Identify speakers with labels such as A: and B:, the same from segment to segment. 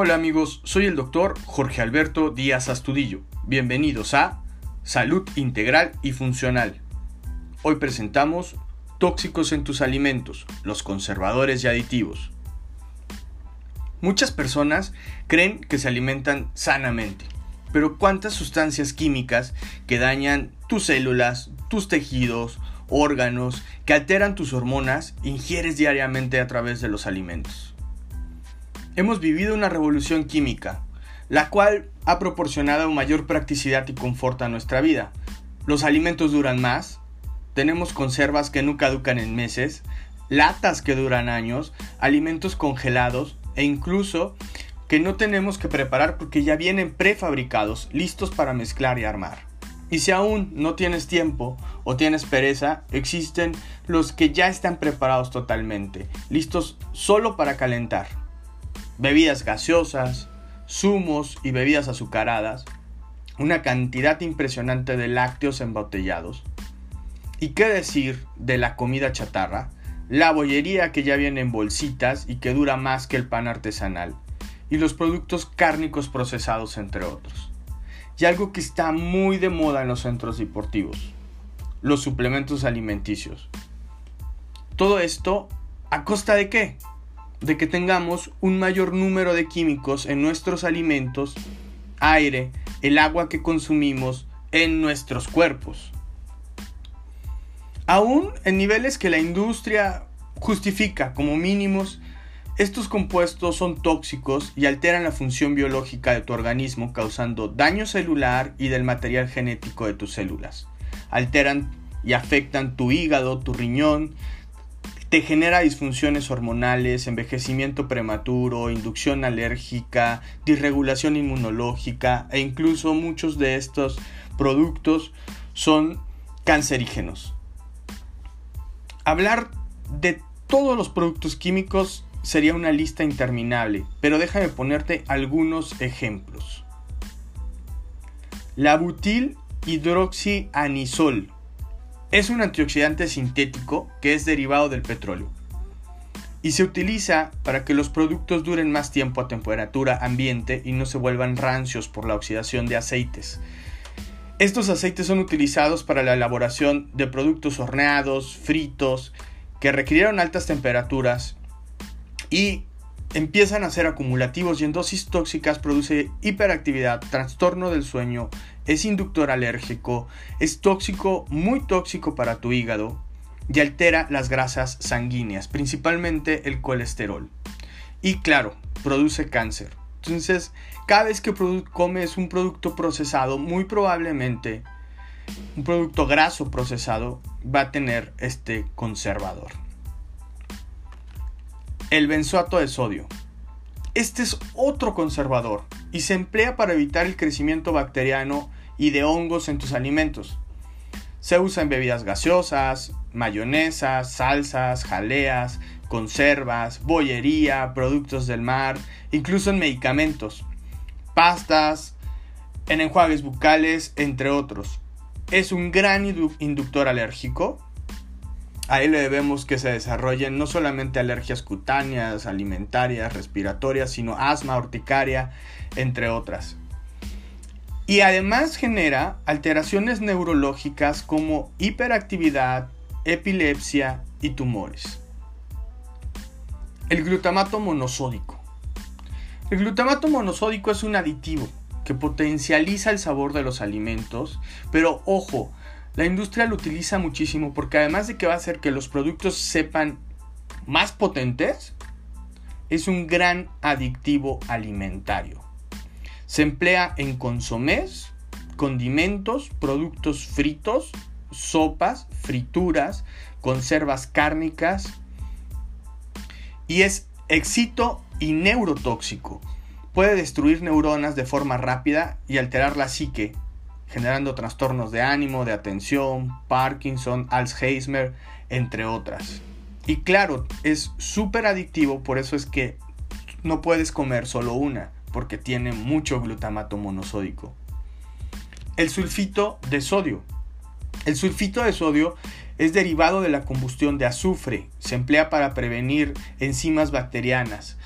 A: Hola amigos, soy el doctor Jorge Alberto Díaz Astudillo. Bienvenidos a Salud Integral y Funcional. Hoy presentamos tóxicos en tus alimentos, los conservadores y aditivos. Muchas personas creen que se alimentan sanamente, pero ¿cuántas sustancias químicas que dañan tus células, tus tejidos, órganos, que alteran tus hormonas, ingieres diariamente a través de los alimentos? Hemos vivido una revolución química, la cual ha proporcionado mayor practicidad y confort a nuestra vida. Los alimentos duran más, tenemos conservas que no caducan en meses, latas que duran años, alimentos congelados e incluso que no tenemos que preparar porque ya vienen prefabricados, listos para mezclar y armar. Y si aún no tienes tiempo o tienes pereza, existen los que ya están preparados totalmente, listos solo para calentar bebidas gaseosas, zumos y bebidas azucaradas, una cantidad impresionante de lácteos embotellados. ¿Y qué decir de la comida chatarra? La bollería que ya viene en bolsitas y que dura más que el pan artesanal, y los productos cárnicos procesados entre otros. Y algo que está muy de moda en los centros deportivos, los suplementos alimenticios. Todo esto, ¿a costa de qué? De que tengamos un mayor número de químicos en nuestros alimentos, aire, el agua que consumimos en nuestros cuerpos. Aún en niveles que la industria justifica como mínimos, estos compuestos son tóxicos y alteran la función biológica de tu organismo, causando daño celular y del material genético de tus células. Alteran y afectan tu hígado, tu riñón, te genera disfunciones hormonales, envejecimiento prematuro, inducción alérgica, disregulación inmunológica e incluso muchos de estos productos son cancerígenos. Hablar de todos los productos químicos sería una lista interminable, pero déjame ponerte algunos ejemplos. La butil hidroxianisol es un antioxidante sintético que es derivado del petróleo y se utiliza para que los productos duren más tiempo a temperatura ambiente y no se vuelvan rancios por la oxidación de aceites. Estos aceites son utilizados para la elaboración de productos horneados, fritos, que requirieron altas temperaturas y empiezan a ser acumulativos y en dosis tóxicas produce hiperactividad, trastorno del sueño, es inductor alérgico, es tóxico, muy tóxico para tu hígado y altera las grasas sanguíneas, principalmente el colesterol. Y claro, produce cáncer. Entonces, cada vez que comes un producto procesado, muy probablemente un producto graso procesado va a tener este conservador el benzoato de sodio. Este es otro conservador y se emplea para evitar el crecimiento bacteriano y de hongos en tus alimentos. Se usa en bebidas gaseosas, mayonesas, salsas, jaleas, conservas, bollería, productos del mar, incluso en medicamentos, pastas, en enjuagues bucales, entre otros. Es un gran inductor alérgico a él le debemos que se desarrollen no solamente alergias cutáneas, alimentarias, respiratorias, sino asma, urticaria, entre otras. Y además genera alteraciones neurológicas como hiperactividad, epilepsia y tumores. El glutamato monosódico. El glutamato monosódico es un aditivo que potencializa el sabor de los alimentos, pero ojo, la industria lo utiliza muchísimo porque además de que va a hacer que los productos sepan más potentes, es un gran adictivo alimentario. Se emplea en consomés, condimentos, productos fritos, sopas, frituras, conservas cárnicas y es excito y neurotóxico. Puede destruir neuronas de forma rápida y alterar la psique, generando trastornos de ánimo, de atención, Parkinson, Alzheimer, entre otras. Y claro, es súper adictivo, por eso es que no puedes comer solo una, porque tiene mucho glutamato monosódico. El sulfito de sodio. El sulfito de sodio es derivado de la combustión de azufre. Se emplea para prevenir enzimas bacterianas.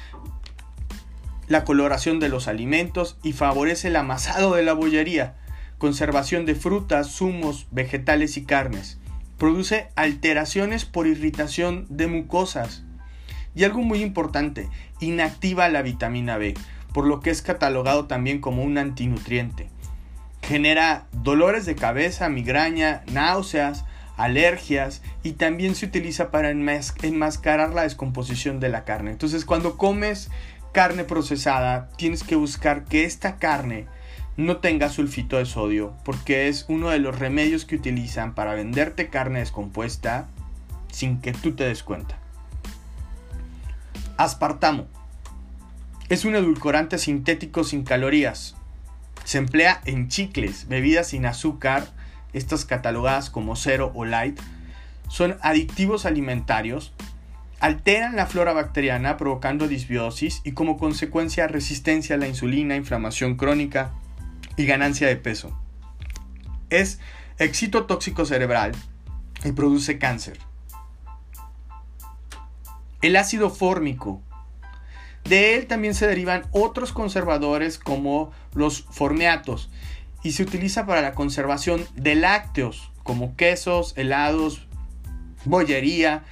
A: la coloración de los alimentos y favorece el amasado de la bollería, conservación de frutas, zumos, vegetales y carnes. Produce alteraciones por irritación de mucosas. Y algo muy importante, inactiva la vitamina B, por lo que es catalogado también como un antinutriente. Genera dolores de cabeza, migraña, náuseas, alergias y también se utiliza para enmascarar la descomposición de la carne. Entonces cuando comes carne procesada tienes que buscar que esta carne no tenga sulfito de sodio porque es uno de los remedios que utilizan para venderte carne descompuesta sin que tú te des cuenta. Aspartamo. Es un edulcorante sintético sin calorías. Se emplea en chicles, bebidas sin azúcar, estas catalogadas como cero o light, son adictivos alimentarios, alteran la flora bacteriana provocando disbiosis y como consecuencia resistencia a la insulina, inflamación crónica y ganancia de peso. Es excitotóxico cerebral y produce cáncer. El ácido fórmico. De él también se derivan otros conservadores como los formeatos y se utiliza para la conservación de lácteos como quesos, helados, bollería.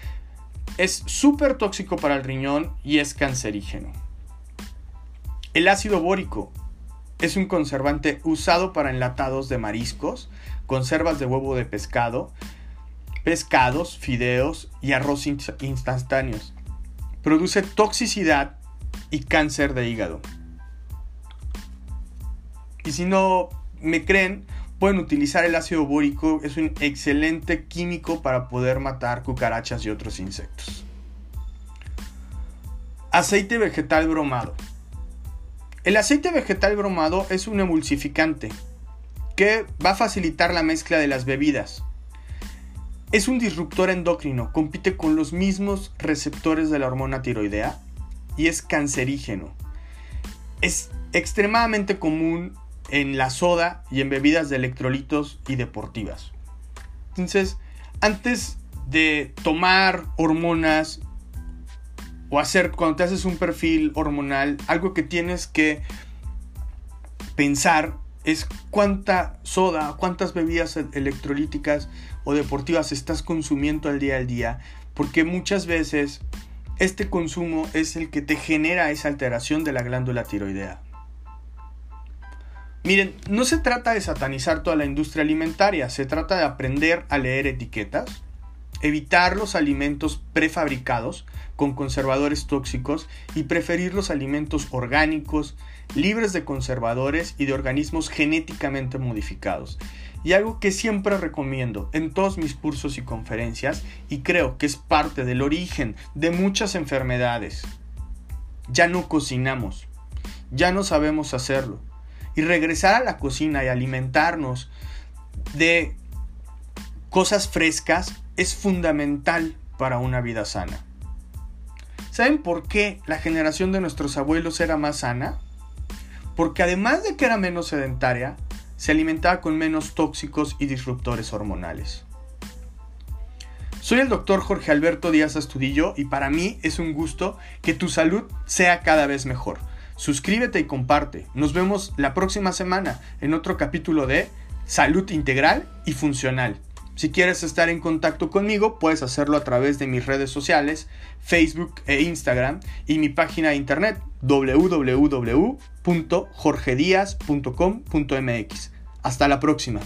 A: Es súper tóxico para el riñón y es cancerígeno. El ácido bórico es un conservante usado para enlatados de mariscos, conservas de huevo de pescado, pescados, fideos y arroz instantáneos. Produce toxicidad y cáncer de hígado. Y si no me creen, pueden utilizar el ácido bórico, es un excelente químico para poder matar cucarachas y otros insectos. Aceite vegetal bromado. El aceite vegetal bromado es un emulsificante que va a facilitar la mezcla de las bebidas. Es un disruptor endocrino, compite con los mismos receptores de la hormona tiroidea y es cancerígeno. Es extremadamente común en la soda y en bebidas de electrolitos y deportivas. Entonces, antes de tomar hormonas o hacer cuando te haces un perfil hormonal, algo que tienes que pensar es cuánta soda, cuántas bebidas electrolíticas o deportivas estás consumiendo al día al día, porque muchas veces este consumo es el que te genera esa alteración de la glándula tiroidea. Miren, no se trata de satanizar toda la industria alimentaria, se trata de aprender a leer etiquetas, evitar los alimentos prefabricados con conservadores tóxicos y preferir los alimentos orgánicos, libres de conservadores y de organismos genéticamente modificados. Y algo que siempre recomiendo en todos mis cursos y conferencias, y creo que es parte del origen de muchas enfermedades, ya no cocinamos, ya no sabemos hacerlo y regresar a la cocina y alimentarnos de cosas frescas es fundamental para una vida sana. ¿Saben por qué la generación de nuestros abuelos era más sana? Porque además de que era menos sedentaria, se alimentaba con menos tóxicos y disruptores hormonales. Soy el doctor Jorge Alberto Díaz Astudillo y para mí es un gusto que tu salud sea cada vez mejor. Suscríbete y comparte. Nos vemos la próxima semana en otro capítulo de Salud Integral y Funcional. Si quieres estar en contacto conmigo, puedes hacerlo a través de mis redes sociales, Facebook e Instagram y mi página de internet www.jorgedias.com.mx. Hasta la próxima.